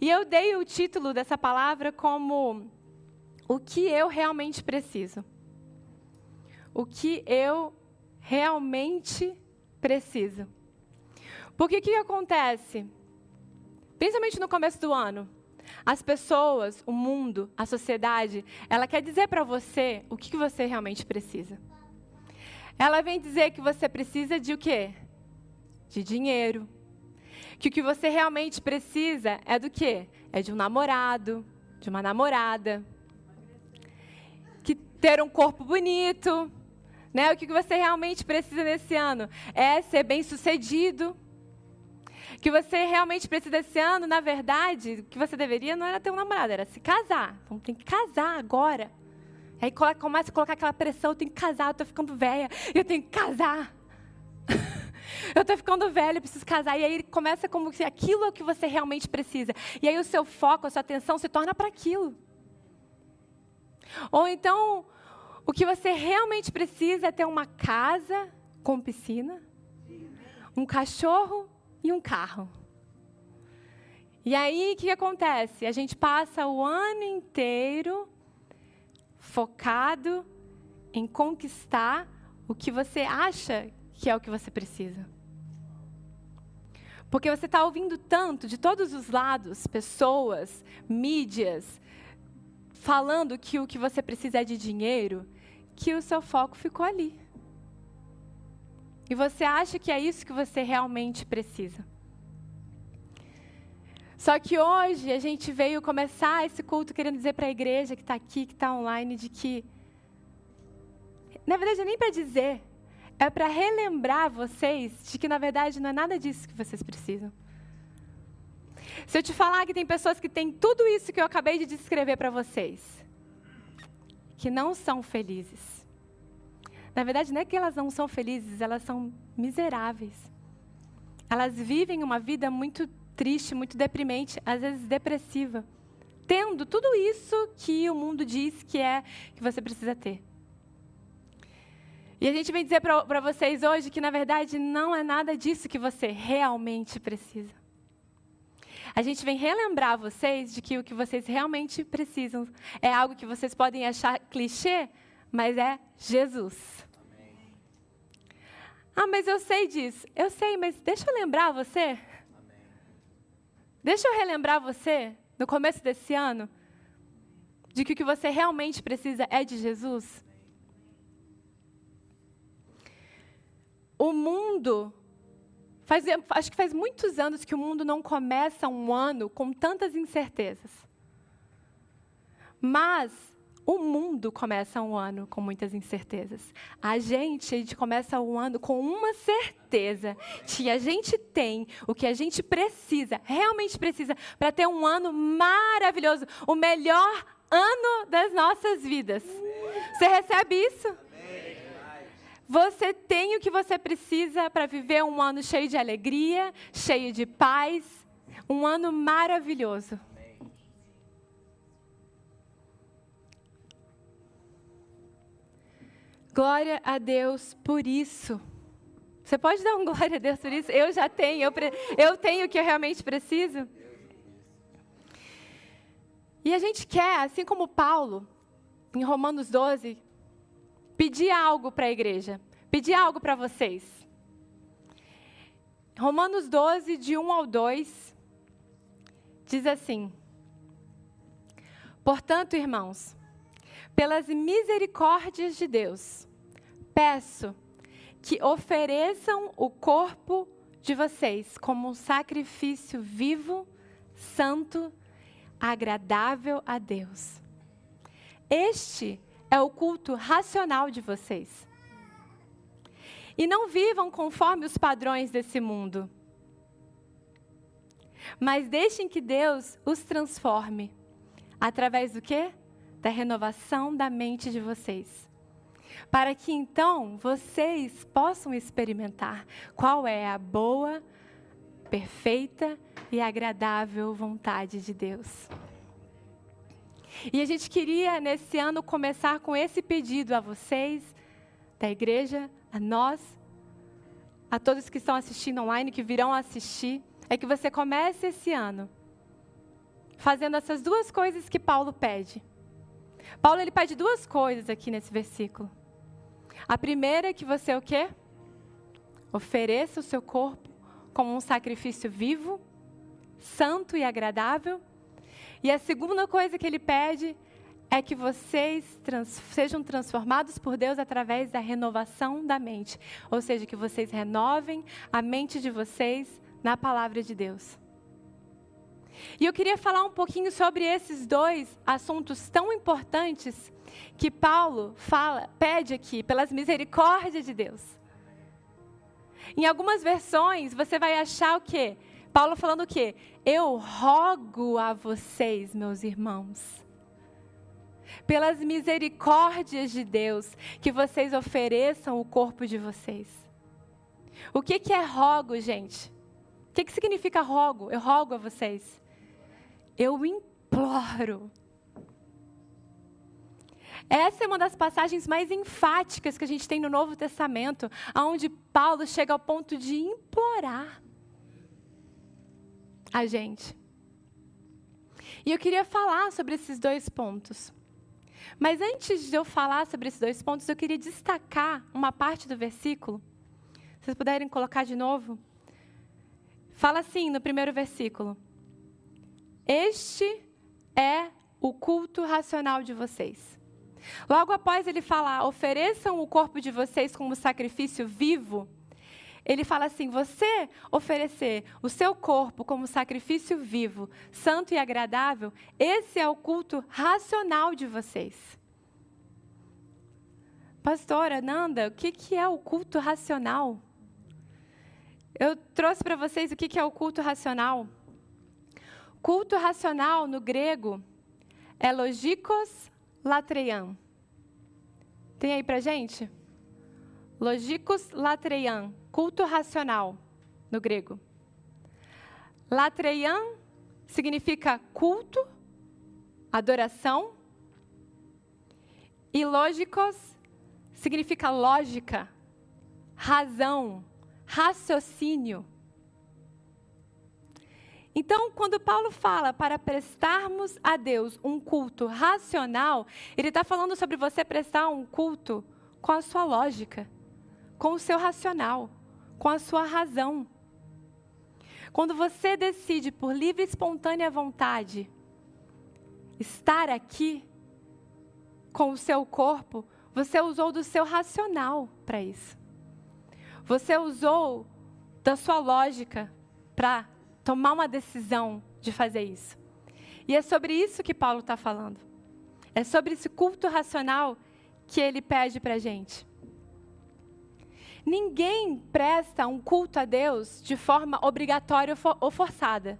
E eu dei o título dessa palavra como O que eu realmente preciso. O que eu realmente preciso. Porque o que acontece? Principalmente no começo do ano, as pessoas, o mundo, a sociedade, ela quer dizer para você o que você realmente precisa. Ela vem dizer que você precisa de o quê? De dinheiro. Que o que você realmente precisa é do quê? É de um namorado, de uma namorada. Que ter um corpo bonito. Né? O que você realmente precisa nesse ano é ser bem-sucedido. Que você realmente precisa esse ano, na verdade, o que você deveria não era ter um namorado, era se casar. Então tem que casar agora. Aí começa a colocar aquela pressão, eu tenho que casar, eu estou ficando velha, eu tenho que casar. eu estou ficando velha, preciso casar. E aí começa como se aquilo é o que você realmente precisa. E aí o seu foco, a sua atenção se torna para aquilo. Ou então, o que você realmente precisa é ter uma casa com piscina, um cachorro e um carro. E aí, o que acontece? A gente passa o ano inteiro focado em conquistar o que você acha que é o que você precisa. Porque você está ouvindo tanto de todos os lados, pessoas, mídias, falando que o que você precisa é de dinheiro, que o seu foco ficou ali. E você acha que é isso que você realmente precisa. Só que hoje a gente veio começar esse culto querendo dizer para a igreja que está aqui, que está online, de que. Na verdade, nem para dizer, é para relembrar vocês de que, na verdade, não é nada disso que vocês precisam. Se eu te falar que tem pessoas que têm tudo isso que eu acabei de descrever para vocês, que não são felizes, na verdade, não é que elas não são felizes, elas são miseráveis. Elas vivem uma vida muito triste, muito deprimente, às vezes depressiva, tendo tudo isso que o mundo diz que é que você precisa ter. E a gente vem dizer para vocês hoje que, na verdade, não é nada disso que você realmente precisa. A gente vem relembrar vocês de que o que vocês realmente precisam é algo que vocês podem achar clichê, mas é Jesus. Ah, mas eu sei disso. Eu sei, mas deixa eu lembrar você. Amém. Deixa eu relembrar você, no começo desse ano, de que o que você realmente precisa é de Jesus. O mundo. Faz, acho que faz muitos anos que o mundo não começa um ano com tantas incertezas. Mas o mundo começa um ano com muitas incertezas. A gente, a gente começa um ano com uma certeza que a gente tem o que a gente precisa, realmente precisa, para ter um ano maravilhoso, o melhor ano das nossas vidas. Você recebe isso? Você tem o que você precisa para viver um ano cheio de alegria, cheio de paz, um ano maravilhoso. Glória a Deus por isso. Você pode dar um glória a Deus por isso? Eu já tenho, eu, eu tenho o que eu realmente preciso. E a gente quer, assim como Paulo, em Romanos 12, pedir algo para a igreja, pedir algo para vocês. Romanos 12, de 1 ao 2, diz assim: Portanto, irmãos, pelas misericórdias de Deus, peço que ofereçam o corpo de vocês como um sacrifício vivo, santo, agradável a Deus. Este é o culto racional de vocês. E não vivam conforme os padrões desse mundo. Mas deixem que Deus os transforme através do quê? Da renovação da mente de vocês para que então vocês possam experimentar qual é a boa, perfeita e agradável vontade de Deus. E a gente queria nesse ano começar com esse pedido a vocês, da igreja, a nós, a todos que estão assistindo online, que virão assistir, é que você comece esse ano fazendo essas duas coisas que Paulo pede. Paulo ele pede duas coisas aqui nesse versículo. A primeira é que você o quê? Ofereça o seu corpo como um sacrifício vivo, santo e agradável. E a segunda coisa que ele pede é que vocês trans, sejam transformados por Deus através da renovação da mente. Ou seja, que vocês renovem a mente de vocês na palavra de Deus. E eu queria falar um pouquinho sobre esses dois assuntos tão importantes que Paulo fala, pede aqui, pelas misericórdias de Deus. Em algumas versões, você vai achar o quê? Paulo falando o quê? Eu rogo a vocês, meus irmãos, pelas misericórdias de Deus, que vocês ofereçam o corpo de vocês. O que, que é rogo, gente? O que, que significa rogo? Eu rogo a vocês. Eu imploro. Essa é uma das passagens mais enfáticas que a gente tem no Novo Testamento, onde Paulo chega ao ponto de implorar a gente. E eu queria falar sobre esses dois pontos. Mas antes de eu falar sobre esses dois pontos, eu queria destacar uma parte do versículo. Se vocês puderem colocar de novo. Fala assim no primeiro versículo: Este é o culto racional de vocês. Logo após ele falar, ofereçam o corpo de vocês como sacrifício vivo, ele fala assim: você oferecer o seu corpo como sacrifício vivo, santo e agradável, esse é o culto racional de vocês. Pastora Nanda, o que, que é o culto racional? Eu trouxe para vocês o que, que é o culto racional. Culto racional no grego é logikos latreian. Tem aí para gente? Logikos latreian, culto racional no grego. Latreian significa culto, adoração. E lógicos significa lógica, razão, raciocínio. Então, quando Paulo fala para prestarmos a Deus um culto racional, ele está falando sobre você prestar um culto com a sua lógica, com o seu racional, com a sua razão. Quando você decide por livre e espontânea vontade estar aqui com o seu corpo, você usou do seu racional para isso. Você usou da sua lógica para tomar uma decisão de fazer isso. E é sobre isso que Paulo está falando. É sobre esse culto racional que ele pede para a gente. Ninguém presta um culto a Deus de forma obrigatória ou forçada.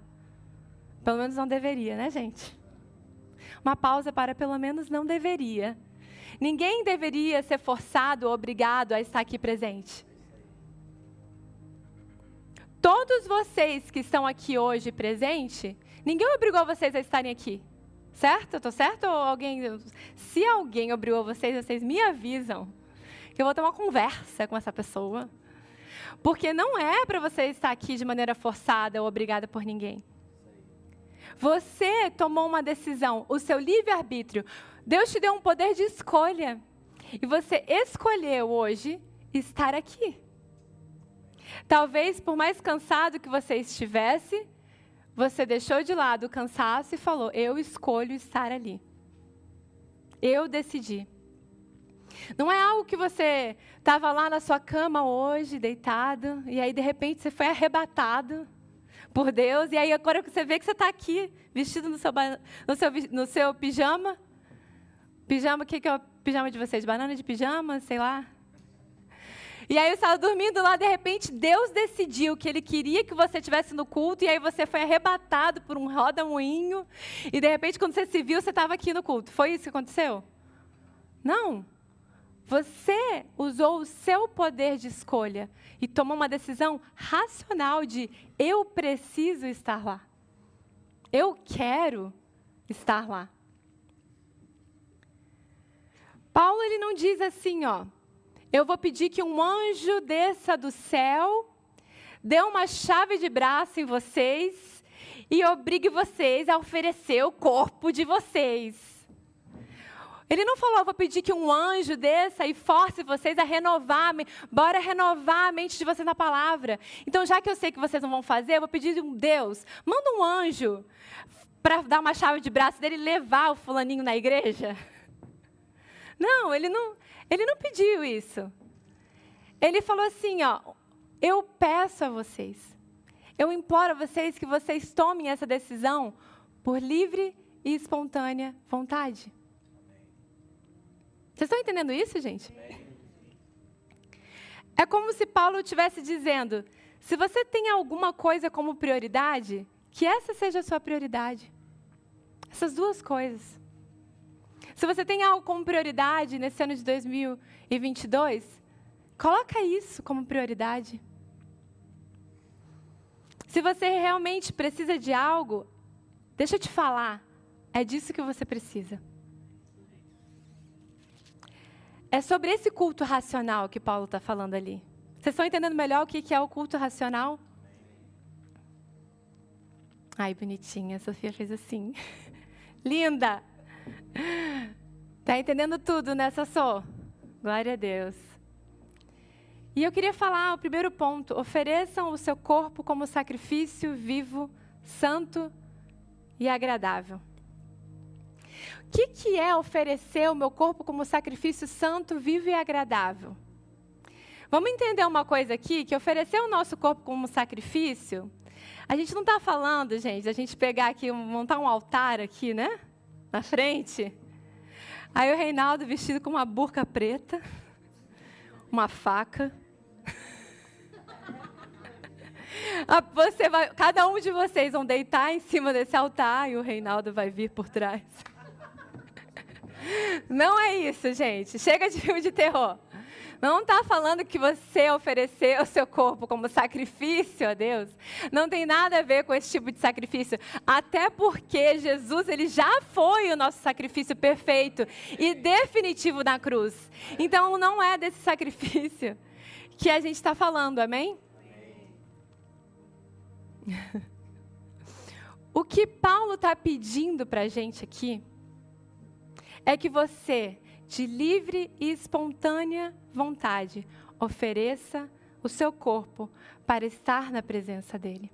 Pelo menos não deveria, né, gente? Uma pausa para pelo menos não deveria. Ninguém deveria ser forçado ou obrigado a estar aqui presente. Todos vocês que estão aqui hoje presente, ninguém obrigou vocês a estarem aqui. Certo? Estou certo? Ou alguém. Se alguém obrigou vocês, vocês me avisam. Que eu vou ter uma conversa com essa pessoa. Porque não é para você estar aqui de maneira forçada ou obrigada por ninguém. Você tomou uma decisão, o seu livre-arbítrio. Deus te deu um poder de escolha. E você escolheu hoje estar aqui. Talvez, por mais cansado que você estivesse, você deixou de lado o cansaço e falou: Eu escolho estar ali. Eu decidi. Não é algo que você estava lá na sua cama hoje, deitado, e aí de repente você foi arrebatado por Deus, e aí agora você vê que você está aqui, vestido no seu, no seu, no seu pijama. Pijama, o que, é o pijama de vocês? Banana de pijama, sei lá. E aí você estava dormindo lá, de repente Deus decidiu que Ele queria que você estivesse no culto, e aí você foi arrebatado por um roda-moinho, e de repente quando você se viu, você estava aqui no culto. Foi isso que aconteceu? Não. Você usou o seu poder de escolha e tomou uma decisão racional de eu preciso estar lá. Eu quero estar lá. Paulo ele não diz assim, ó, eu vou pedir que um anjo desça do céu, dê uma chave de braço em vocês e obrigue vocês a oferecer o corpo de vocês. Ele não falou, vou pedir que um anjo desça e force vocês a renovar, bora renovar a mente de vocês na palavra. Então, já que eu sei que vocês não vão fazer, eu vou pedir um Deus, manda um anjo para dar uma chave de braço dele e levar o fulaninho na igreja. Não, ele não, ele não pediu isso. Ele falou assim, ó, eu peço a vocês, eu imploro a vocês que vocês tomem essa decisão por livre e espontânea vontade. Vocês estão entendendo isso, gente? É como se Paulo estivesse dizendo: se você tem alguma coisa como prioridade, que essa seja a sua prioridade. Essas duas coisas. Se você tem algo como prioridade nesse ano de 2022, coloca isso como prioridade. Se você realmente precisa de algo, deixa eu te falar, é disso que você precisa. É sobre esse culto racional que Paulo está falando ali. Vocês estão entendendo melhor o que é o culto racional? Ai, bonitinha, a Sofia fez assim. Linda! Tá entendendo tudo nessa só? Glória a Deus. E eu queria falar o primeiro ponto: ofereçam o seu corpo como sacrifício vivo, santo e agradável. Que, que é oferecer o meu corpo como sacrifício santo, vivo e agradável? Vamos entender uma coisa aqui, que oferecer o nosso corpo como sacrifício, a gente não está falando, gente, a gente pegar aqui, montar um altar aqui, né? Na frente. Aí o Reinaldo vestido com uma burca preta, uma faca. Ah, você vai, cada um de vocês vão deitar em cima desse altar e o Reinaldo vai vir por trás. Não é isso, gente. Chega de filme de terror. Não está falando que você oferecer o seu corpo como sacrifício a Deus. Não tem nada a ver com esse tipo de sacrifício. Até porque Jesus ele já foi o nosso sacrifício perfeito e definitivo na cruz. Então não é desse sacrifício que a gente está falando, amém? amém. o que Paulo está pedindo para a gente aqui é que você, de livre e espontânea vontade, ofereça o seu corpo para estar na presença dEle,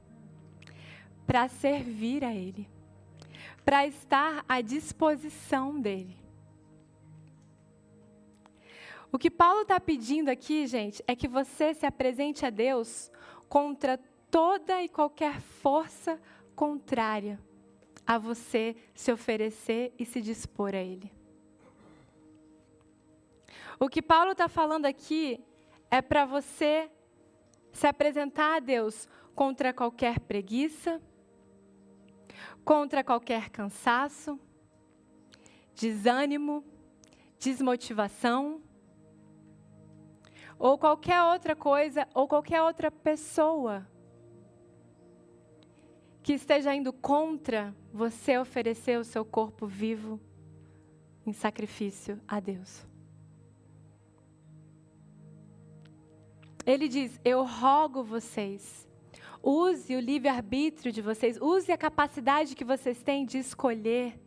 para servir a Ele, para estar à disposição dEle. O que Paulo está pedindo aqui, gente, é que você se apresente a Deus contra toda e qualquer força contrária a você se oferecer e se dispor a Ele. O que Paulo está falando aqui é para você se apresentar a Deus contra qualquer preguiça, contra qualquer cansaço, desânimo, desmotivação, ou qualquer outra coisa, ou qualquer outra pessoa que esteja indo contra você oferecer o seu corpo vivo em sacrifício a Deus. Ele diz: Eu rogo vocês, use o livre-arbítrio de vocês, use a capacidade que vocês têm de escolher.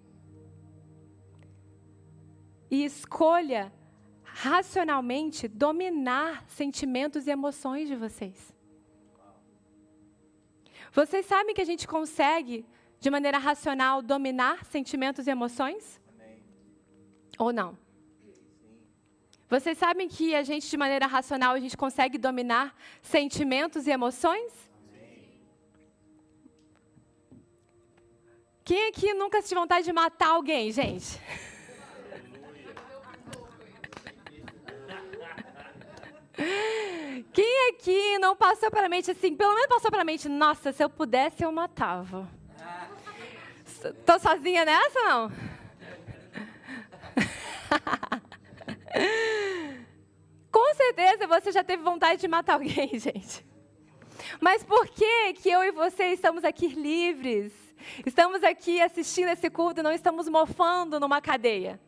E escolha racionalmente dominar sentimentos e emoções de vocês. Vocês sabem que a gente consegue, de maneira racional, dominar sentimentos e emoções? Amém. Ou não? Vocês sabem que a gente, de maneira racional, a gente consegue dominar sentimentos e emoções? Quem aqui nunca sentiu vontade de matar alguém, gente? Quem aqui não passou pela mente assim, pelo menos passou pela mente, nossa, se eu pudesse eu matava. Tô sozinha nessa não? Certeza você já teve vontade de matar alguém, gente. Mas por que que eu e você estamos aqui livres? Estamos aqui assistindo esse culto e não estamos mofando numa cadeia.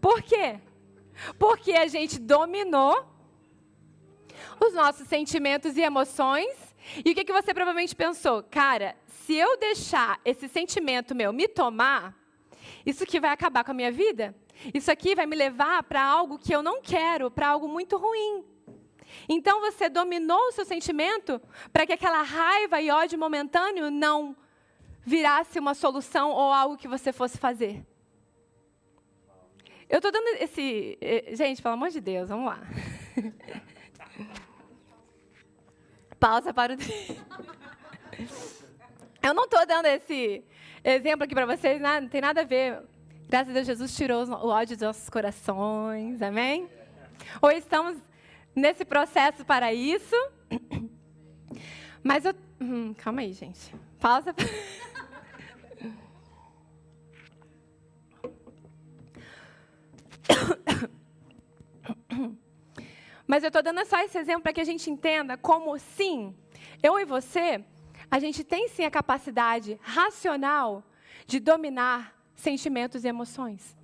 Por quê? Porque a gente dominou os nossos sentimentos e emoções E o que, que você provavelmente pensou? Cara, se eu deixar esse sentimento meu me tomar, isso aqui vai acabar com a minha vida? Isso aqui vai me levar para algo que eu não quero, para algo muito ruim. Então você dominou o seu sentimento para que aquela raiva e ódio momentâneo não virasse uma solução ou algo que você fosse fazer. Eu estou dando esse. Eh, gente, pelo amor de Deus, vamos lá. Pausa para o. Eu não estou dando esse exemplo aqui para vocês, não tem nada a ver. Graças a Deus, Jesus tirou o ódio dos nossos corações, amém? Ou estamos nesse processo para isso. Mas eu. Hum, calma aí, gente. Pausa. Mas eu estou dando só esse exemplo para que a gente entenda como, sim, eu e você, a gente tem sim a capacidade racional de dominar sentimentos e emoções.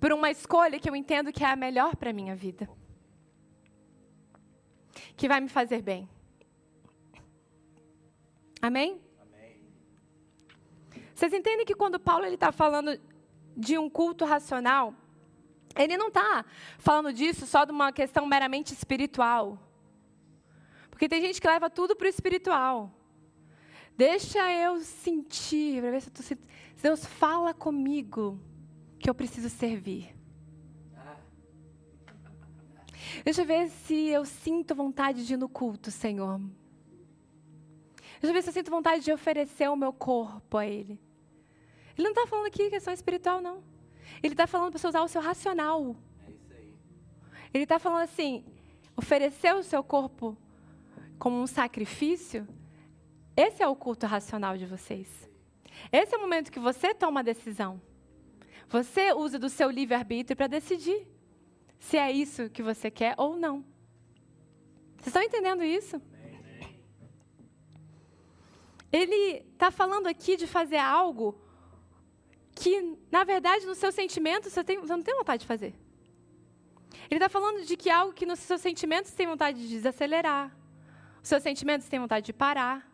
Por uma escolha que eu entendo que é a melhor para a minha vida. Que vai me fazer bem. Amém? Amém? Vocês entendem que quando Paulo está falando de um culto racional, ele não está falando disso só de uma questão meramente espiritual. Porque tem gente que leva tudo para o espiritual. Deixa eu sentir, para ver se tô sentindo. Deus fala comigo que eu preciso servir. Deixa eu ver se eu sinto vontade de ir no culto, Senhor. Deixa eu ver se eu sinto vontade de oferecer o meu corpo a Ele. Ele não está falando aqui questão espiritual, não. Ele está falando para você usar o seu racional. É isso aí. Ele está falando assim: oferecer o seu corpo como um sacrifício esse é o culto racional de vocês. Esse é o momento que você toma a decisão. Você usa do seu livre-arbítrio para decidir se é isso que você quer ou não. Vocês estão entendendo isso? Ele está falando aqui de fazer algo que, na verdade, no seu sentimento você, tem, você não tem vontade de fazer. Ele está falando de que algo que nos seus sentimentos tem vontade de desacelerar. Os seus sentimentos têm vontade de parar.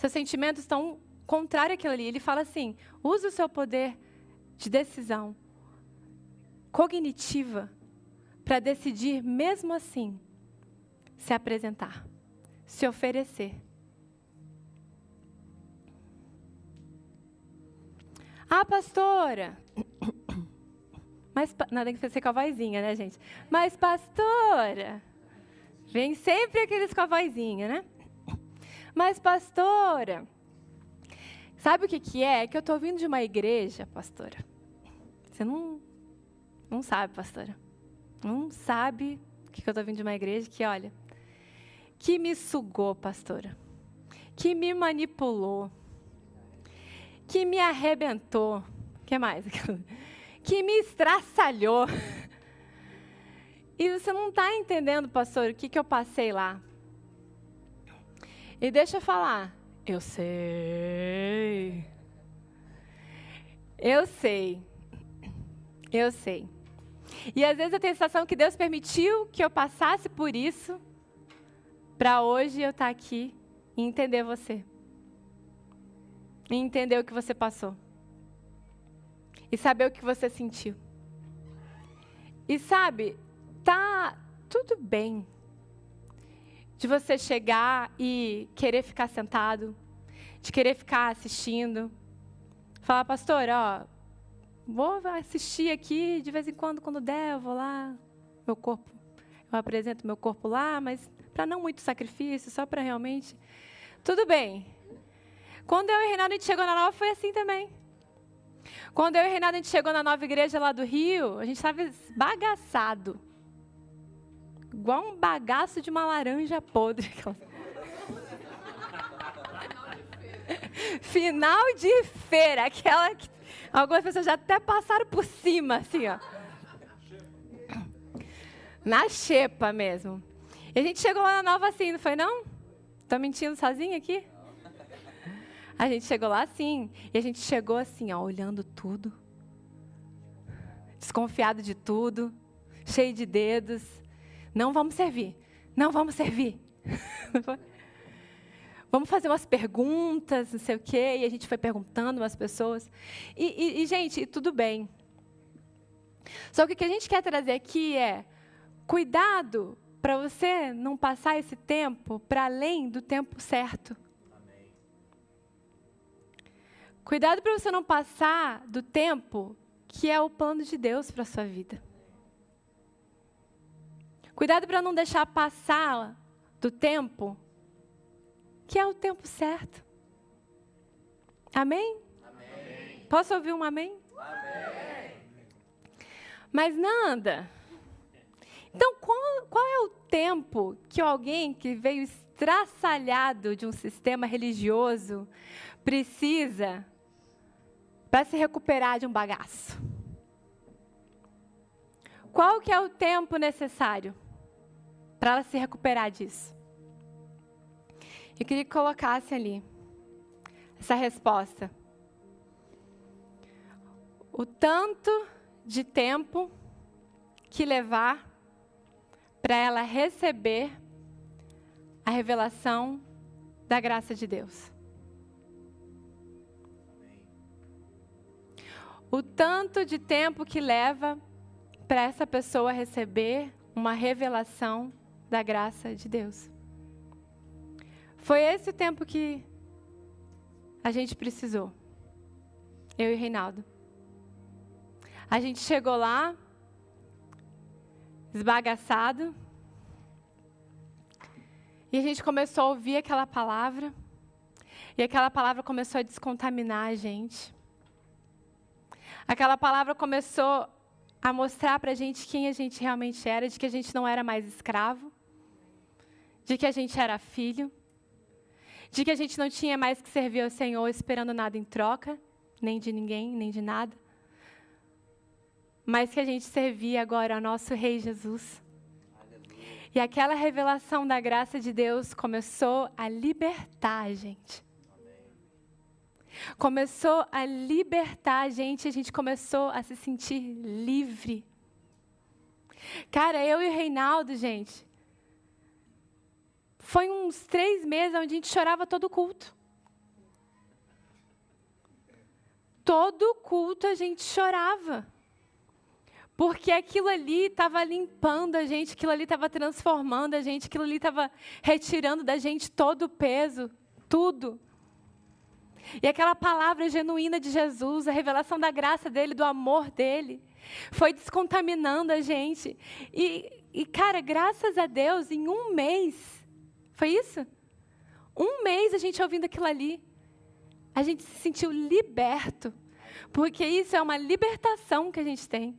Seus sentimentos estão contrários àquilo ali. Ele fala assim: use o seu poder de decisão cognitiva para decidir, mesmo assim, se apresentar, se oferecer. Ah, pastora. Mas, não, tem que ser com a vozinha, né, gente? Mas, pastora. Vem sempre aqueles com a vozinha, né? Mas, pastora, sabe o que, que é? É que eu estou vindo de uma igreja, pastora. Você não, não sabe, pastora. Não sabe que, que eu estou vindo de uma igreja que, olha, que me sugou, pastora. Que me manipulou. Que me arrebentou. Que mais? Que me estraçalhou. E você não está entendendo, pastor, o que, que eu passei lá. E deixa eu falar. Eu sei. Eu sei. Eu sei. E às vezes eu tenho a sensação que Deus permitiu que eu passasse por isso para hoje eu estar tá aqui e entender você. E entender o que você passou. E saber o que você sentiu. E sabe, tá tudo bem de você chegar e querer ficar sentado, de querer ficar assistindo. Falar, pastor, ó, vou assistir aqui de vez em quando, quando der, eu vou lá, meu corpo, eu apresento meu corpo lá, mas para não muito sacrifício, só para realmente. Tudo bem. Quando eu e Renato a gente chegou na nova, foi assim também. Quando eu e Renato a gente chegou na nova igreja lá do Rio, a gente estava bagaçado igual um bagaço de uma laranja podre. Final de feira, aquela que algumas pessoas já até passaram por cima, assim, ó. Na xepa mesmo. E a gente chegou lá na nova assim, não foi não? Tô mentindo sozinha aqui? A gente chegou lá assim, e a gente chegou assim, ó, olhando tudo, desconfiado de tudo, cheio de dedos, não vamos servir. Não, vamos servir. vamos fazer umas perguntas, não sei o quê. E a gente foi perguntando umas pessoas. E, e, e gente, tudo bem. Só que o que a gente quer trazer aqui é cuidado para você não passar esse tempo para além do tempo certo. Cuidado para você não passar do tempo que é o plano de Deus para a sua vida. Cuidado para não deixar passar do tempo que é o tempo certo. Amém? amém. Posso ouvir um amém? amém? Mas Nanda, então qual, qual é o tempo que alguém que veio estraçalhado de um sistema religioso precisa para se recuperar de um bagaço? Qual que é o tempo necessário para ela se recuperar disso? Eu queria que colocasse ali essa resposta. O tanto de tempo que levar para ela receber a revelação da graça de Deus. O tanto de tempo que leva para essa pessoa receber uma revelação da graça de Deus. Foi esse o tempo que a gente precisou. Eu e Reinaldo. A gente chegou lá, esbagaçado, e a gente começou a ouvir aquela palavra, e aquela palavra começou a descontaminar a gente. Aquela palavra começou a mostrar para a gente quem a gente realmente era, de que a gente não era mais escravo, de que a gente era filho, de que a gente não tinha mais que servir ao Senhor esperando nada em troca, nem de ninguém, nem de nada, mas que a gente servia agora ao nosso Rei Jesus. E aquela revelação da graça de Deus começou a libertar a gente. Começou a libertar a gente, a gente começou a se sentir livre. Cara, eu e o Reinaldo, gente, foi uns três meses onde a gente chorava todo culto. Todo culto a gente chorava. Porque aquilo ali estava limpando a gente, aquilo ali estava transformando a gente, aquilo ali estava retirando da gente todo o peso, tudo. E aquela palavra genuína de Jesus, a revelação da graça dele, do amor dele, foi descontaminando a gente. E, e cara, graças a Deus, em um mês, foi isso? Um mês a gente ouvindo aquilo ali. A gente se sentiu liberto. Porque isso é uma libertação que a gente tem.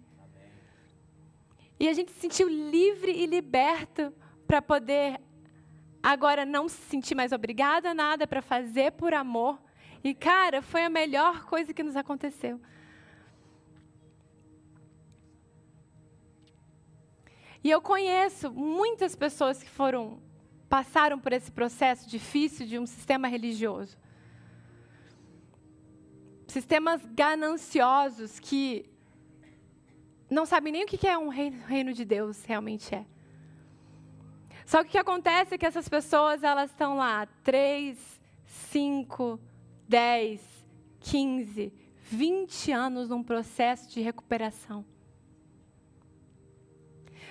E a gente se sentiu livre e liberto para poder agora não se sentir mais obrigada a nada, para fazer por amor. E, cara, foi a melhor coisa que nos aconteceu. E eu conheço muitas pessoas que foram passaram por esse processo difícil de um sistema religioso. Sistemas gananciosos que não sabem nem o que é um reino de Deus, realmente é. Só que o que acontece é que essas pessoas, elas estão lá, 3, 5, 10, 15, 20 anos num processo de recuperação.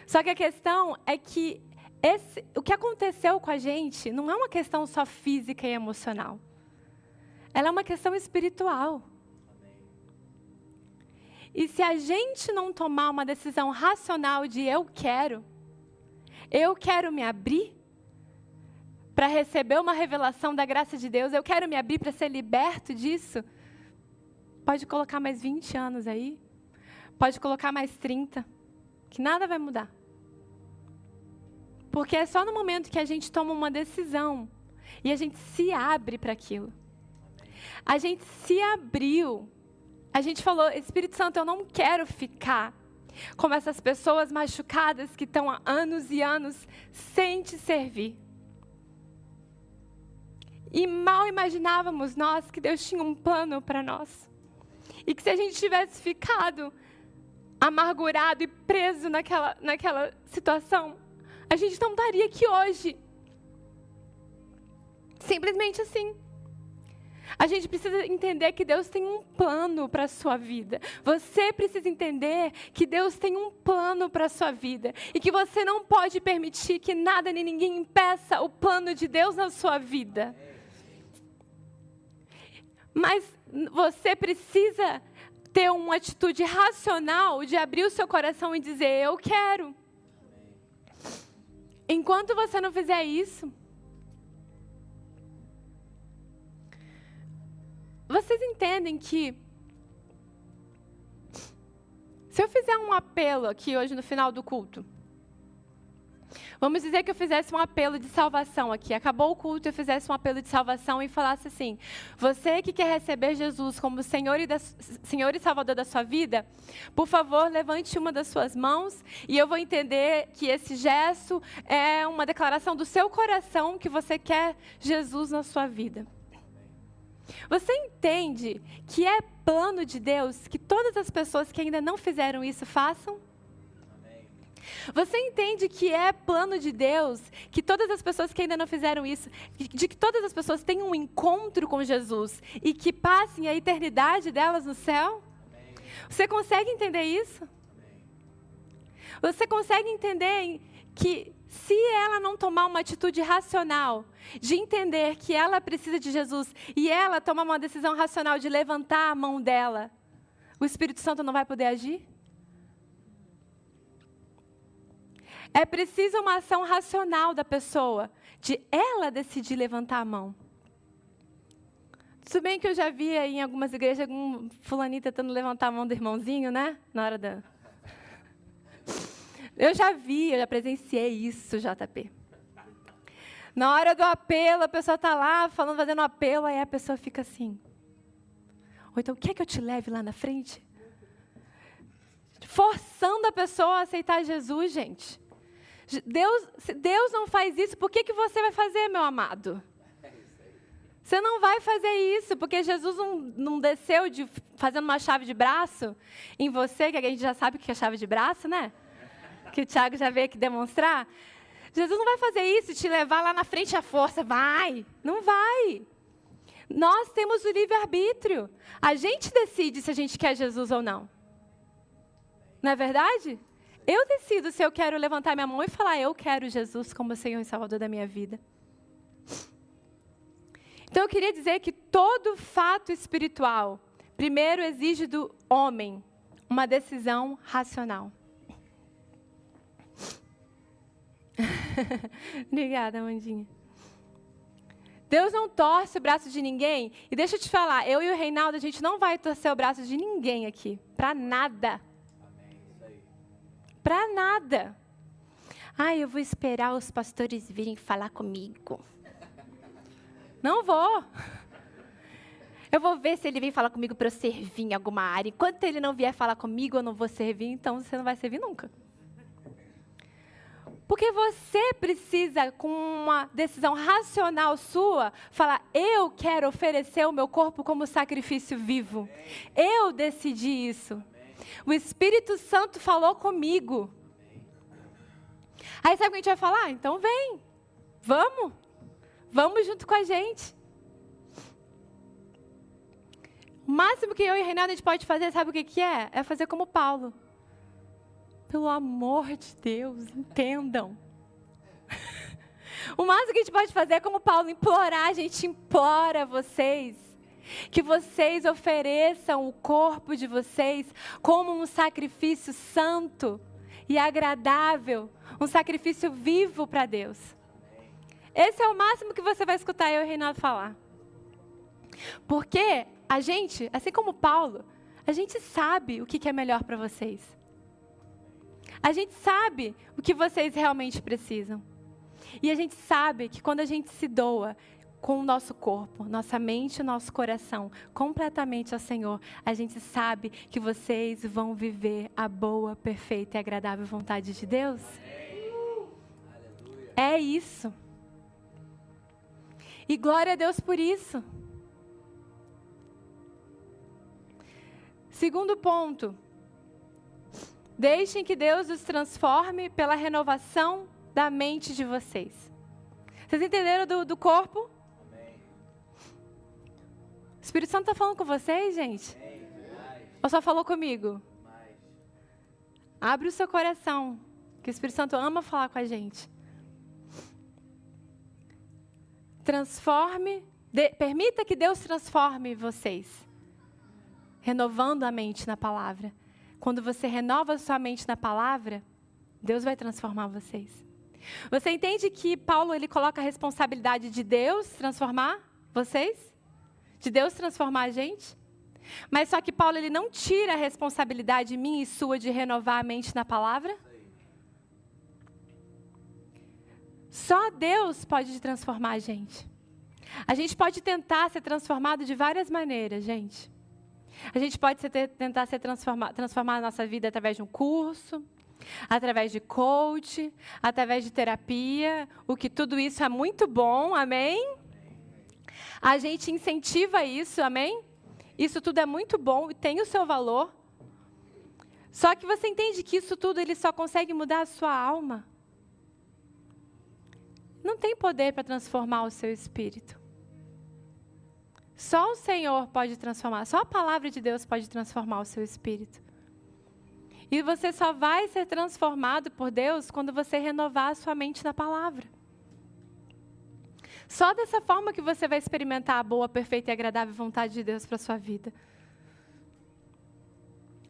Só que a questão é que esse, o que aconteceu com a gente não é uma questão só física e emocional. Ela é uma questão espiritual. E se a gente não tomar uma decisão racional de eu quero, eu quero me abrir para receber uma revelação da graça de Deus, eu quero me abrir para ser liberto disso, pode colocar mais 20 anos aí, pode colocar mais 30, que nada vai mudar. Porque é só no momento que a gente toma uma decisão e a gente se abre para aquilo. A gente se abriu. A gente falou: Espírito Santo, eu não quero ficar como essas pessoas machucadas que estão há anos e anos sem te servir. E mal imaginávamos nós que Deus tinha um plano para nós. E que se a gente tivesse ficado amargurado e preso naquela, naquela situação, a gente não estaria aqui hoje. Simplesmente assim. A gente precisa entender que Deus tem um plano para a sua vida. Você precisa entender que Deus tem um plano para a sua vida. E que você não pode permitir que nada nem ninguém impeça o plano de Deus na sua vida. Mas você precisa ter uma atitude racional de abrir o seu coração e dizer: Eu quero. Enquanto você não fizer isso, Vocês entendem que se eu fizer um apelo aqui hoje no final do culto, vamos dizer que eu fizesse um apelo de salvação aqui, acabou o culto, eu fizesse um apelo de salvação e falasse assim: você que quer receber Jesus como Senhor e, da, Senhor e Salvador da sua vida, por favor, levante uma das suas mãos e eu vou entender que esse gesto é uma declaração do seu coração que você quer Jesus na sua vida. Você entende que é plano de Deus que todas as pessoas que ainda não fizeram isso façam? Você entende que é plano de Deus que todas as pessoas que ainda não fizeram isso, de que todas as pessoas tenham um encontro com Jesus e que passem a eternidade delas no céu? Você consegue entender isso? Você consegue entender que se ela não tomar uma atitude racional, de entender que ela precisa de Jesus e ela tomar uma decisão racional de levantar a mão dela, o Espírito Santo não vai poder agir? É preciso uma ação racional da pessoa, de ela decidir levantar a mão. Tudo bem que eu já vi em algumas igrejas algum fulaninho tentando levantar a mão do irmãozinho, né? Na hora da. Eu já vi, eu já presenciei isso, JP. Na hora do apelo, a pessoa está lá falando, fazendo um apelo, aí a pessoa fica assim. Ou então, quer que eu te leve lá na frente? Forçando a pessoa a aceitar Jesus, gente. Deus, se Deus não faz isso, por que, que você vai fazer, meu amado? Você não vai fazer isso, porque Jesus não, não desceu de, fazendo uma chave de braço em você, que a gente já sabe o que é chave de braço, né? que o Tiago já veio aqui demonstrar. Jesus não vai fazer isso, te levar lá na frente à força. Vai, não vai. Nós temos o livre-arbítrio. A gente decide se a gente quer Jesus ou não. Não é verdade? Eu decido se eu quero levantar minha mão e falar, eu quero Jesus como Senhor e Salvador da minha vida. Então eu queria dizer que todo fato espiritual, primeiro exige do homem uma decisão racional. Obrigada, Amandinha. Deus não torce o braço de ninguém. E deixa eu te falar, eu e o Reinaldo, a gente não vai torcer o braço de ninguém aqui. Para nada. Para nada. Ai, eu vou esperar os pastores virem falar comigo. Não vou. Eu vou ver se ele vem falar comigo para eu servir em alguma área. Enquanto ele não vier falar comigo, eu não vou servir, então você não vai servir nunca. Porque você precisa, com uma decisão racional sua, falar: eu quero oferecer o meu corpo como sacrifício vivo. Eu decidi isso. O Espírito Santo falou comigo. Aí sabe o que a gente vai falar? Então vem, vamos, vamos junto com a gente. O máximo que eu e Reinaldo a gente pode fazer, sabe o que, que é? É fazer como Paulo. Pelo amor de Deus, entendam. O máximo que a gente pode fazer é como Paulo, implorar, a gente implora vocês. Que vocês ofereçam o corpo de vocês como um sacrifício santo e agradável, um sacrifício vivo para Deus. Esse é o máximo que você vai escutar eu e o Reinaldo falar. Porque a gente, assim como Paulo, a gente sabe o que é melhor para vocês. A gente sabe o que vocês realmente precisam. E a gente sabe que quando a gente se doa com o nosso corpo, nossa mente nosso coração completamente ao Senhor, a gente sabe que vocês vão viver a boa, perfeita e agradável vontade de Deus. É isso. E glória a Deus por isso. Segundo ponto, Deixem que Deus os transforme pela renovação da mente de vocês. Vocês entenderam do, do corpo? Espírito Santo está falando com vocês, gente? Ou só falou comigo? Abre o seu coração, que o Espírito Santo ama falar com a gente. Transforme, de, permita que Deus transforme vocês, renovando a mente na palavra. Quando você renova a sua mente na palavra, Deus vai transformar vocês. Você entende que Paulo ele coloca a responsabilidade de Deus transformar vocês? De Deus transformar a gente? Mas só que Paulo ele não tira a responsabilidade minha e sua de renovar a mente na palavra? Só Deus pode transformar a gente. A gente pode tentar ser transformado de várias maneiras, gente. A gente pode ser, tentar ser transformar, transformar a nossa vida através de um curso, através de coach, através de terapia, o que tudo isso é muito bom, amém? A gente incentiva isso, amém? Isso tudo é muito bom e tem o seu valor. Só que você entende que isso tudo ele só consegue mudar a sua alma. Não tem poder para transformar o seu espírito. Só o Senhor pode transformar, só a palavra de Deus pode transformar o seu espírito. E você só vai ser transformado por Deus quando você renovar a sua mente na palavra. Só dessa forma que você vai experimentar a boa, perfeita e agradável vontade de Deus para sua vida.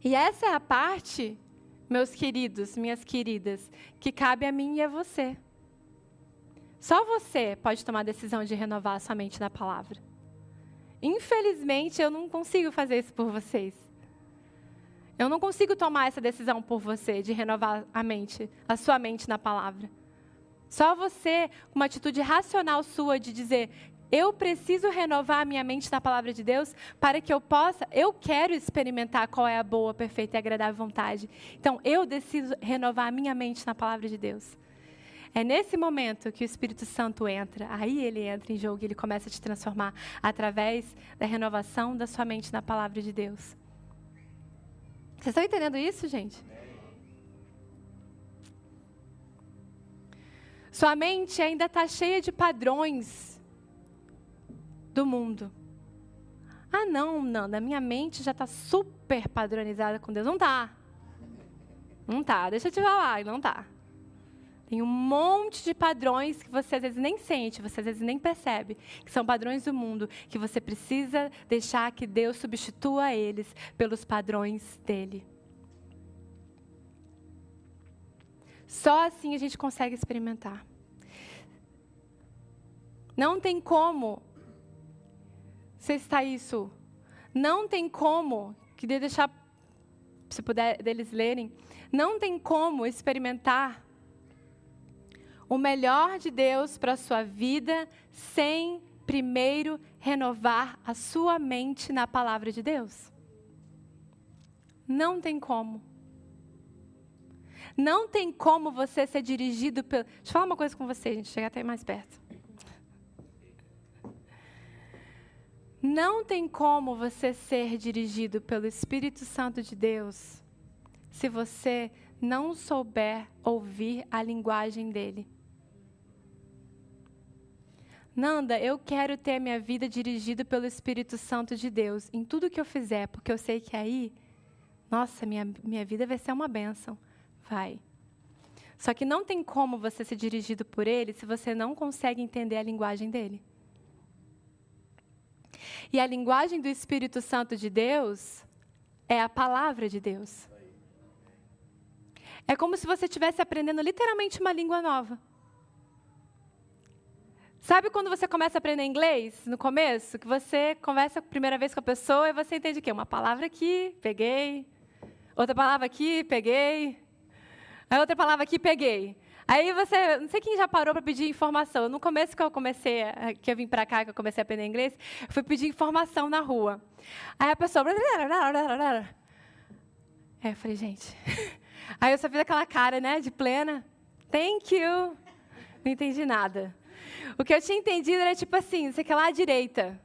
E essa é a parte, meus queridos, minhas queridas, que cabe a mim e a você. Só você pode tomar a decisão de renovar a sua mente na palavra. Infelizmente, eu não consigo fazer isso por vocês. Eu não consigo tomar essa decisão por você de renovar a mente, a sua mente na palavra. Só você, com uma atitude racional sua de dizer: eu preciso renovar a minha mente na palavra de Deus para que eu possa, eu quero experimentar qual é a boa, perfeita e agradável vontade. Então, eu decido renovar a minha mente na palavra de Deus. É nesse momento que o Espírito Santo entra, aí ele entra em jogo e ele começa a te transformar através da renovação da sua mente na palavra de Deus. Vocês estão entendendo isso, gente? Sua mente ainda está cheia de padrões do mundo. Ah, não, Nanda, minha mente já está super padronizada com Deus. Não está. Não está. Deixa eu te falar, não está. Tem um monte de padrões que você às vezes nem sente, você às vezes nem percebe, que são padrões do mundo, que você precisa deixar que Deus substitua eles pelos padrões dele. Só assim a gente consegue experimentar. Não tem como está isso. Não tem como, queria deixar, se puder, deles lerem, não tem como experimentar o melhor de Deus para a sua vida sem primeiro renovar a sua mente na palavra de Deus? Não tem como. Não tem como você ser dirigido pelo. Deixa eu falar uma coisa com você, gente, chegar até mais perto. Não tem como você ser dirigido pelo Espírito Santo de Deus se você não souber ouvir a linguagem dele. Nanda, eu quero ter a minha vida dirigida pelo Espírito Santo de Deus em tudo que eu fizer, porque eu sei que aí, nossa, minha, minha vida vai ser uma bênção. Vai. Só que não tem como você ser dirigido por Ele se você não consegue entender a linguagem dele. E a linguagem do Espírito Santo de Deus é a palavra de Deus. É como se você estivesse aprendendo literalmente uma língua nova. Sabe quando você começa a aprender inglês, no começo? Que você conversa a primeira vez com a pessoa e você entende o quê? Uma palavra aqui, peguei. Outra palavra aqui, peguei. Aí outra palavra aqui, peguei. Aí você, não sei quem já parou para pedir informação. No começo que eu comecei, que eu vim para cá, que eu comecei a aprender inglês, eu fui pedir informação na rua. Aí a pessoa... É, eu falei, gente... Aí eu só fiz aquela cara, né, de plena. Thank you. Não entendi nada. O que eu tinha entendido era tipo assim, você quer lá à direita.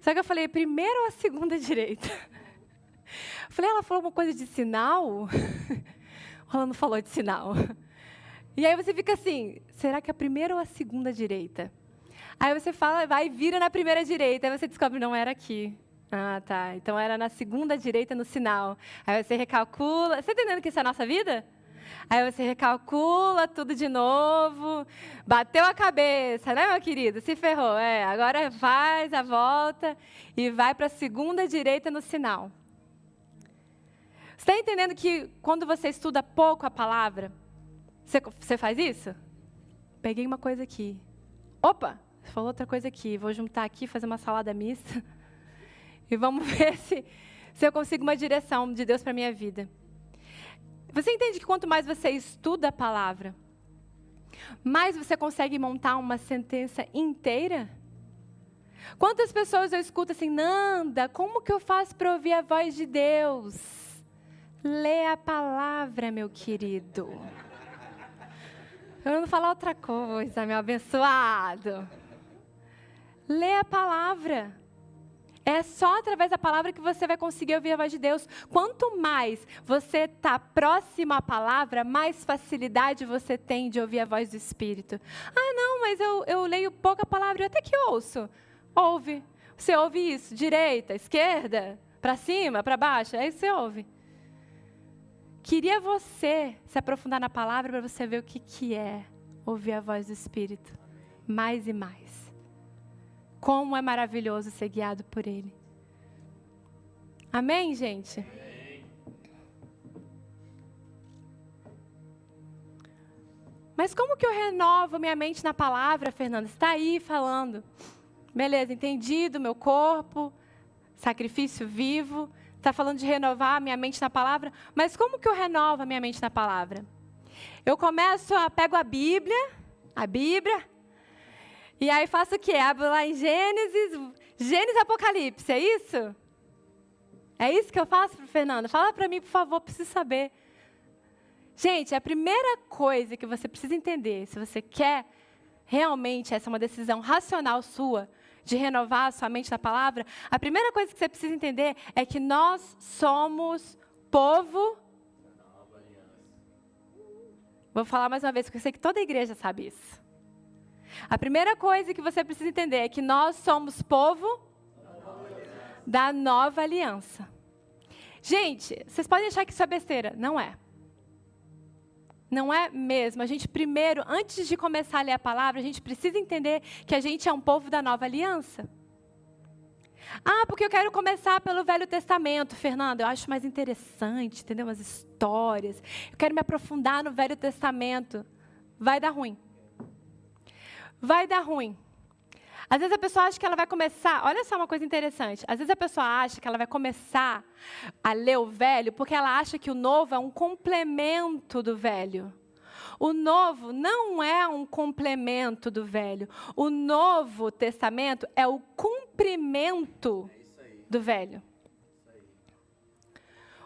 Só que eu falei, primeiro ou a segunda direita? Eu falei, ela falou uma coisa de sinal? Não falou de sinal? E aí você fica assim: será que é a primeira ou a segunda direita? Aí você fala, vai vira na primeira direita. Aí você descobre, não era aqui. Ah, tá. Então era na segunda direita no sinal. Aí você recalcula. Você está entendendo que isso é a nossa vida? Aí você recalcula tudo de novo. Bateu a cabeça, né, meu querido? Se ferrou. É, agora faz a volta e vai para a segunda direita no sinal. Você está entendendo que quando você estuda pouco a palavra, você, você faz isso? Peguei uma coisa aqui. Opa, falou outra coisa aqui. Vou juntar aqui, fazer uma salada mista. E vamos ver se, se eu consigo uma direção de Deus para minha vida. Você entende que quanto mais você estuda a palavra, mais você consegue montar uma sentença inteira? Quantas pessoas eu escuto assim, Nanda, como que eu faço para ouvir a voz de Deus? Lê a palavra, meu querido. Eu não falar outra coisa, meu abençoado. Lê a palavra. É só através da palavra que você vai conseguir ouvir a voz de Deus. Quanto mais você está próximo à palavra, mais facilidade você tem de ouvir a voz do Espírito. Ah, não, mas eu, eu leio pouca palavra, eu até que ouço. Ouve. Você ouve isso, direita, esquerda, para cima, para baixo, aí você ouve. Queria você se aprofundar na palavra para você ver o que, que é ouvir a voz do Espírito. Mais e mais. Como é maravilhoso ser guiado por Ele. Amém, gente? Mas como que eu renovo minha mente na palavra, Fernanda? Está aí falando. Beleza, entendido, meu corpo, sacrifício vivo. Está falando de renovar minha mente na palavra. Mas como que eu renovo a minha mente na palavra? Eu começo a pego a Bíblia, a Bíblia, e aí faço o quê? Abro lá em Gênesis, Gênesis Apocalipse, é isso? É isso que eu faço, Fernanda? Fala para mim, por favor, preciso saber. Gente, a primeira coisa que você precisa entender, se você quer realmente, essa é uma decisão racional sua, de renovar a sua mente na palavra, a primeira coisa que você precisa entender é que nós somos povo. Vou falar mais uma vez, porque eu sei que toda igreja sabe isso. A primeira coisa que você precisa entender é que nós somos povo da nova aliança. Gente, vocês podem achar que isso é besteira. Não é. Não é mesmo. A gente primeiro, antes de começar a ler a palavra, a gente precisa entender que a gente é um povo da nova aliança. Ah, porque eu quero começar pelo Velho Testamento, Fernando. Eu acho mais interessante, entendeu? As histórias. Eu quero me aprofundar no Velho Testamento. Vai dar ruim vai dar ruim. Às vezes a pessoa acha que ela vai começar, olha só uma coisa interessante. Às vezes a pessoa acha que ela vai começar a ler o velho porque ela acha que o novo é um complemento do velho. O novo não é um complemento do velho. O Novo Testamento é o cumprimento do velho.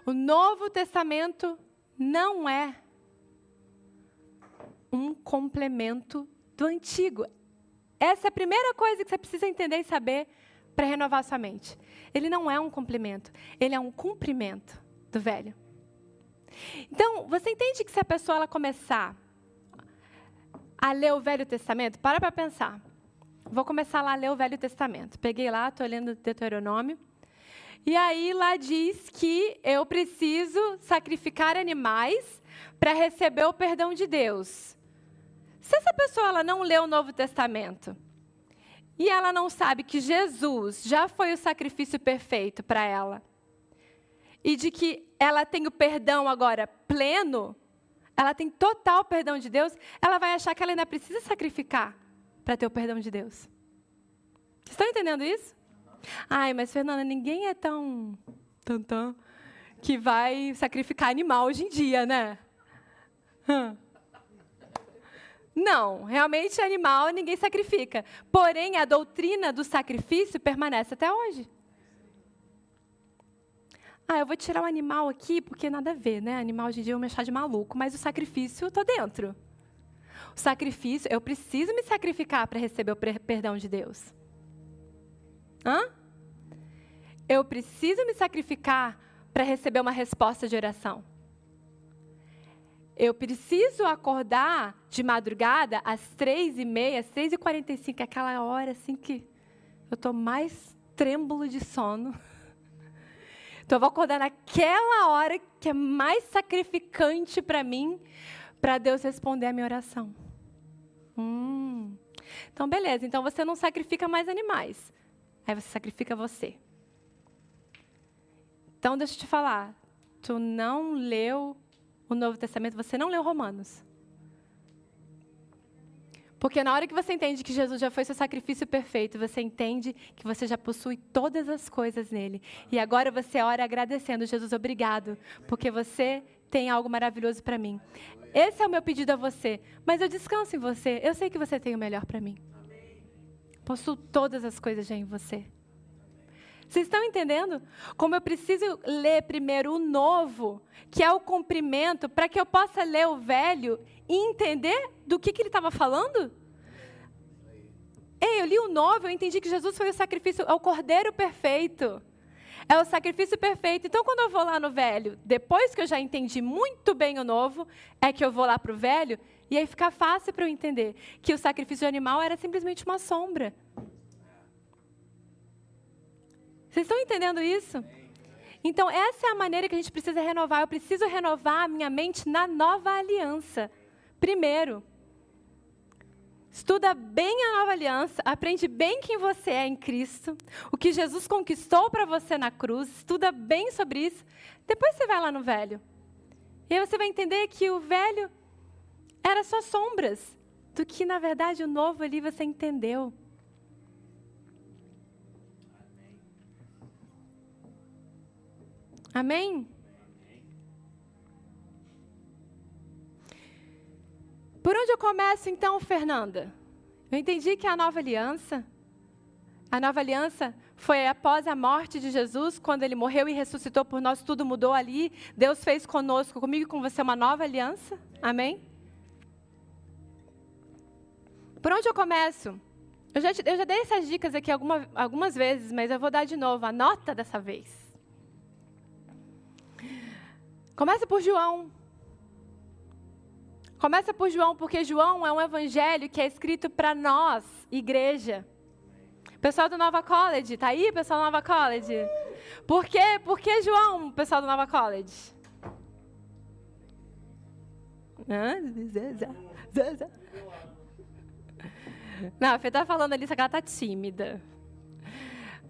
O Novo Testamento não é um complemento do antigo. Essa é a primeira coisa que você precisa entender e saber para renovar sua mente. Ele não é um complemento, ele é um cumprimento do velho. Então, você entende que se a pessoa ela começar a ler o Velho Testamento, para para pensar. Vou começar lá a ler o Velho Testamento. Peguei lá, estou lendo Deuteronômio. E aí lá diz que eu preciso sacrificar animais para receber o perdão de Deus. Se essa pessoa ela não lê o Novo Testamento e ela não sabe que Jesus já foi o sacrifício perfeito para ela e de que ela tem o perdão agora pleno, ela tem total perdão de Deus, ela vai achar que ela ainda precisa sacrificar para ter o perdão de Deus. Vocês estão entendendo isso? Ai, mas Fernanda, ninguém é tão, tão, tão que vai sacrificar animal hoje em dia, né? Hum. Não, realmente animal ninguém sacrifica. Porém, a doutrina do sacrifício permanece até hoje. Ah, eu vou tirar o animal aqui porque nada a ver, né? Animal hoje em dia eu me achar de maluco, mas o sacrifício está dentro. O sacrifício, eu preciso me sacrificar para receber o perdão de Deus. Hã? Eu preciso me sacrificar para receber uma resposta de oração. Eu preciso acordar de madrugada às três e meia, às três e quarenta e cinco, aquela hora assim que eu estou mais trêmulo de sono. Então eu vou acordar naquela hora que é mais sacrificante para mim, para Deus responder a minha oração. Hum. Então, beleza. Então você não sacrifica mais animais. Aí você sacrifica você. Então, deixa eu te falar. Tu não leu o Novo Testamento, você não leu Romanos. Porque na hora que você entende que Jesus já foi seu sacrifício perfeito, você entende que você já possui todas as coisas nele. E agora você ora agradecendo, Jesus, obrigado, porque você tem algo maravilhoso para mim. Esse é o meu pedido a você. Mas eu descanso em você. Eu sei que você tem o melhor para mim. Possuo todas as coisas já em você. Vocês estão entendendo? Como eu preciso ler primeiro o novo, que é o cumprimento, para que eu possa ler o velho e entender do que, que ele estava falando? Ei, eu li o novo, eu entendi que Jesus foi o sacrifício, é o cordeiro perfeito. É o sacrifício perfeito. Então, quando eu vou lá no velho, depois que eu já entendi muito bem o novo, é que eu vou lá para o velho, e aí fica fácil para eu entender que o sacrifício animal era simplesmente uma sombra. Vocês estão entendendo isso? Então, essa é a maneira que a gente precisa renovar. Eu preciso renovar a minha mente na nova aliança. Primeiro, estuda bem a nova aliança, aprende bem quem você é em Cristo, o que Jesus conquistou para você na cruz, estuda bem sobre isso. Depois você vai lá no velho. E aí você vai entender que o velho era só sombras do que, na verdade, o novo ali você entendeu. Amém? Por onde eu começo então, Fernanda? Eu entendi que a nova aliança, a nova aliança foi após a morte de Jesus, quando ele morreu e ressuscitou por nós, tudo mudou ali. Deus fez conosco, comigo e com você, uma nova aliança. Amém? Por onde eu começo? Eu já, eu já dei essas dicas aqui alguma, algumas vezes, mas eu vou dar de novo. Anota dessa vez. Começa por João. Começa por João, porque João é um evangelho que é escrito para nós, igreja. Pessoal do Nova College, tá aí, pessoal do Nova College? Por quê? Por que João, pessoal do Nova College? Não, a Fê tá falando ali, só que ela tá tímida.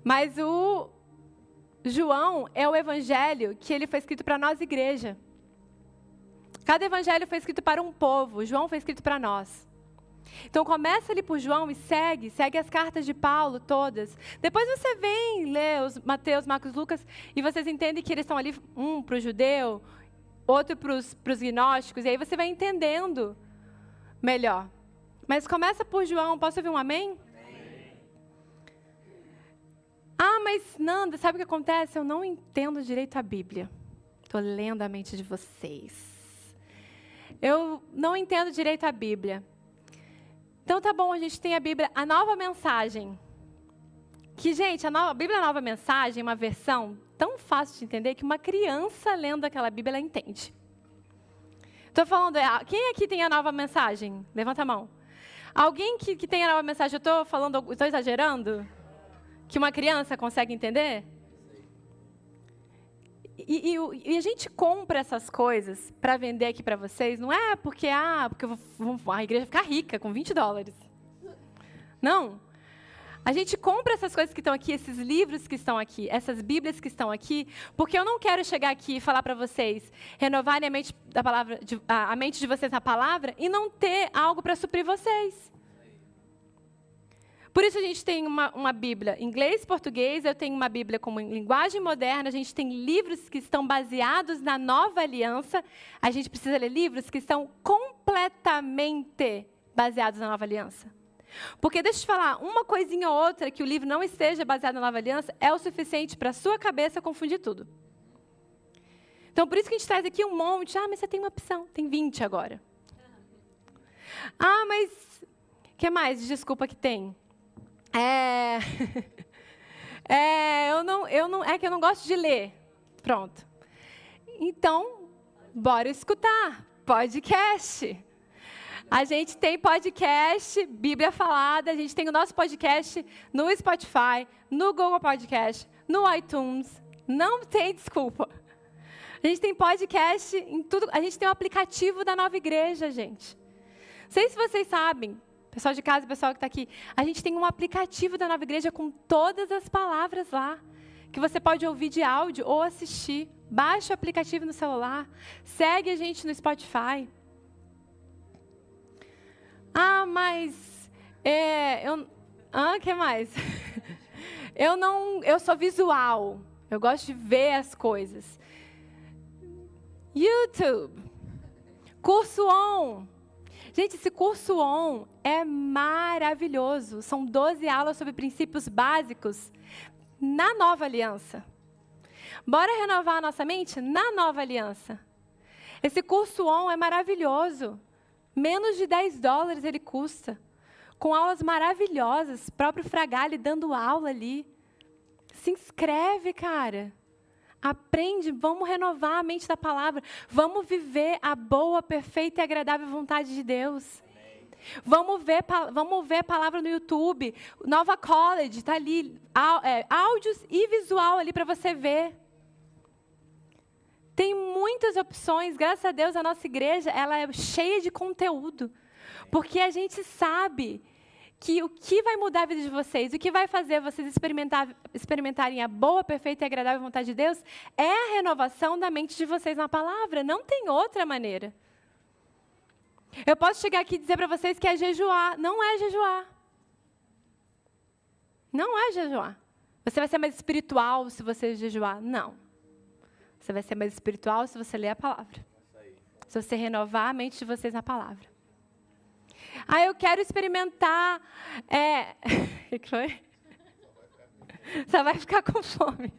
Mas o João é o evangelho que ele foi escrito para nós, igreja. Cada evangelho foi escrito para um povo, João foi escrito para nós. Então começa ali por João e segue, segue as cartas de Paulo todas. Depois você vem ler os Mateus, Marcos, Lucas e vocês entendem que eles estão ali um para o judeu, outro para os gnósticos e aí você vai entendendo melhor. Mas começa por João, posso ouvir um amém? amém? Mas Nanda, sabe o que acontece? Eu não entendo direito a Bíblia. Estou lendo a mente de vocês. Eu não entendo direito a Bíblia. Então tá bom, a gente tem a Bíblia, a nova mensagem. Que, gente, a, nova, a Bíblia a Nova Mensagem é uma versão tão fácil de entender que uma criança lendo aquela Bíblia ela entende. Estou falando, é, quem aqui tem a nova mensagem? Levanta a mão. Alguém que, que tem a nova mensagem, eu estou falando, estou exagerando? Que uma criança consegue entender? E, e, e, a gente compra essas coisas para vender aqui para vocês, não é porque, ah, porque a igreja ficar rica com 20 dólares. Não. A gente compra essas coisas que estão aqui, esses livros que estão aqui, essas Bíblias que estão aqui, porque eu não quero chegar aqui e falar para vocês, renovarem a mente, da palavra, a mente de vocês na palavra e não ter algo para suprir vocês. Por isso a gente tem uma, uma Bíblia em inglês português, eu tenho uma Bíblia como em linguagem moderna, a gente tem livros que estão baseados na nova aliança. A gente precisa ler livros que estão completamente baseados na nova aliança. Porque deixa eu te falar, uma coisinha ou outra que o livro não esteja baseado na nova aliança é o suficiente para a sua cabeça confundir tudo. Então, por isso que a gente traz aqui um monte. Ah, mas você tem uma opção, tem 20 agora. Ah, mas que mais de desculpa que tem? É, é, eu não, eu não, é que eu não gosto de ler. Pronto. Então, bora escutar. podcast. A gente tem podcast, Bíblia Falada, a gente tem o nosso podcast no Spotify, no Google Podcast, no iTunes. Não tem desculpa. A gente tem podcast em tudo. A gente tem o um aplicativo da nova igreja, gente. Não sei se vocês sabem, pessoal de casa, pessoal que está aqui. A gente tem um aplicativo da nova igreja com todas as palavras lá. Que você pode ouvir de áudio ou assistir. Baixa o aplicativo no celular. Segue a gente no Spotify. Ah, mas é, eu, ah, que mais? eu não, eu sou visual. Eu gosto de ver as coisas. YouTube. Curso On. Gente, esse curso On é maravilhoso. São 12 aulas sobre princípios básicos na nova aliança. Bora renovar a nossa mente na nova aliança. Esse curso On é maravilhoso. Menos de 10 dólares ele custa. Com aulas maravilhosas, próprio Fragale dando aula ali. Se inscreve, cara. Aprende, vamos renovar a mente da palavra. Vamos viver a boa, perfeita e agradável vontade de Deus. Vamos ver, vamos ver palavra no YouTube. Nova College, está ali. É, áudios e visual ali para você ver. Tem muitas opções, graças a Deus a nossa igreja ela é cheia de conteúdo, porque a gente sabe que o que vai mudar a vida de vocês, o que vai fazer vocês experimentar, experimentarem a boa, perfeita e agradável vontade de Deus, é a renovação da mente de vocês na palavra. Não tem outra maneira. Eu posso chegar aqui e dizer para vocês que é jejuar. Não é jejuar. Não é jejuar. Você vai ser mais espiritual se você jejuar. Não. Você vai ser mais espiritual se você ler a palavra. Se você renovar a mente de vocês na palavra. Ah, eu quero experimentar. É... O que foi? Só vai ficar com fome.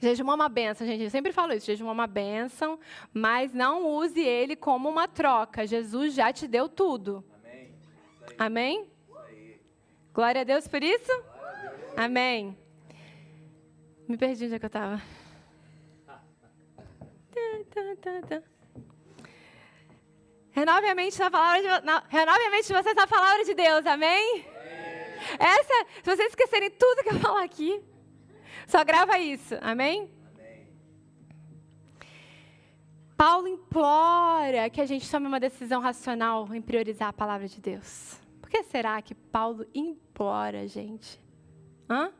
Jejum é uma benção, gente. Eu sempre falo isso. Jejum é uma benção, mas não use ele como uma troca. Jesus já te deu tudo. Amém? Amém? Glória a Deus por isso? Amém. Me perdi onde é que eu estava. Renove a mente na palavra de, na, renove a mente de vocês na palavra de Deus, amém? Essa, se vocês esquecerem tudo que eu falo aqui, só grava isso, amém? amém? Paulo implora que a gente tome uma decisão racional em priorizar a palavra de Deus. Por que será que Paulo implora, gente? Hã?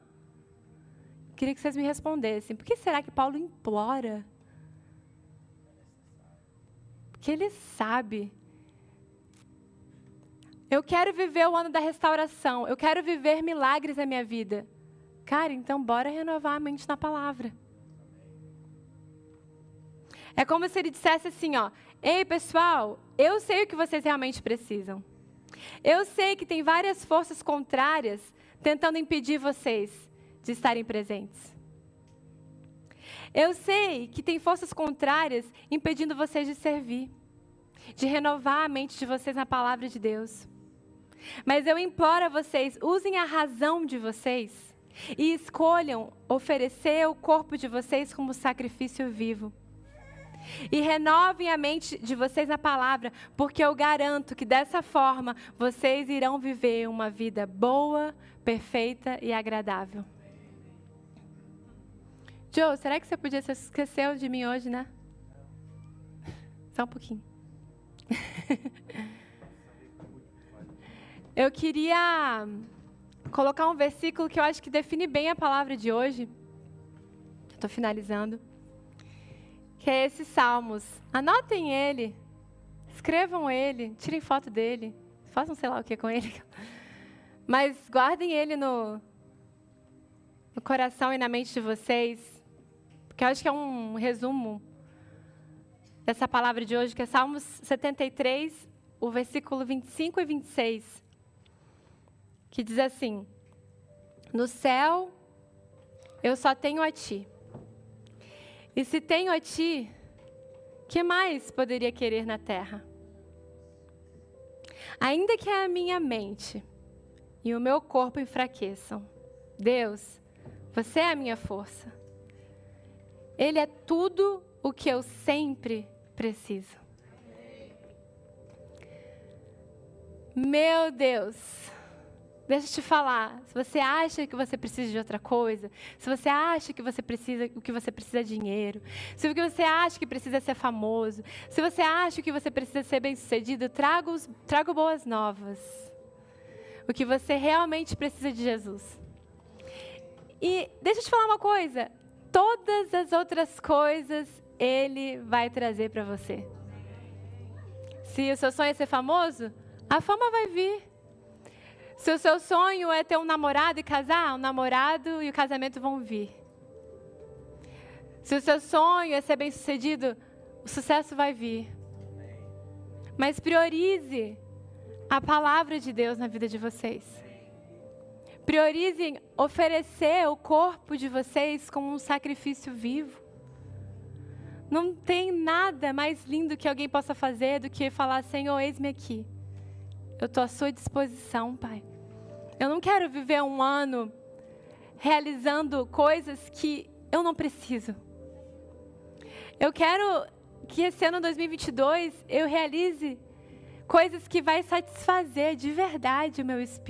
Queria que vocês me respondessem. Por que será que Paulo implora? Porque ele sabe. Eu quero viver o ano da restauração. Eu quero viver milagres na minha vida. Cara, então bora renovar a mente na palavra. É como se ele dissesse assim, ó: "Ei, pessoal, eu sei o que vocês realmente precisam. Eu sei que tem várias forças contrárias tentando impedir vocês de estarem presentes. Eu sei que tem forças contrárias impedindo vocês de servir, de renovar a mente de vocês na palavra de Deus. Mas eu imploro a vocês, usem a razão de vocês e escolham oferecer o corpo de vocês como sacrifício vivo. E renovem a mente de vocês na palavra, porque eu garanto que dessa forma vocês irão viver uma vida boa, perfeita e agradável. Joe, será que você podia se esqueceu de mim hoje, né? Só um pouquinho. eu queria colocar um versículo que eu acho que define bem a palavra de hoje. Estou finalizando. Que é esse Salmos. Anotem ele. Escrevam ele. Tirem foto dele. Façam sei lá o que com ele. Mas guardem ele no, no coração e na mente de vocês que eu acho que é um resumo dessa palavra de hoje, que é Salmos 73, o versículo 25 e 26, que diz assim: No céu eu só tenho a ti. E se tenho a ti, que mais poderia querer na terra? Ainda que a minha mente e o meu corpo enfraqueçam, Deus, você é a minha força. Ele é tudo o que eu sempre preciso. Meu Deus, deixa eu te falar. Se você acha que você precisa de outra coisa, se você acha que você precisa, o que você precisa é dinheiro, se o que você acha que precisa é ser famoso, se você acha que você precisa ser bem-sucedido, trago, trago boas novas. O que você realmente precisa de Jesus. E deixa eu te falar uma coisa: todas as outras coisas Ele vai trazer para você. Se o seu sonho é ser famoso, a fama vai vir. Se o seu sonho é ter um namorado e casar, o namorado e o casamento vão vir. Se o seu sonho é ser bem-sucedido, o sucesso vai vir. Mas priorize a palavra de Deus na vida de vocês. Priorizem oferecer o corpo de vocês como um sacrifício vivo. Não tem nada mais lindo que alguém possa fazer do que falar: Senhor, eis-me aqui. Eu estou à sua disposição, Pai. Eu não quero viver um ano realizando coisas que eu não preciso. Eu quero que esse ano 2022 eu realize coisas que vai satisfazer de verdade o meu espírito.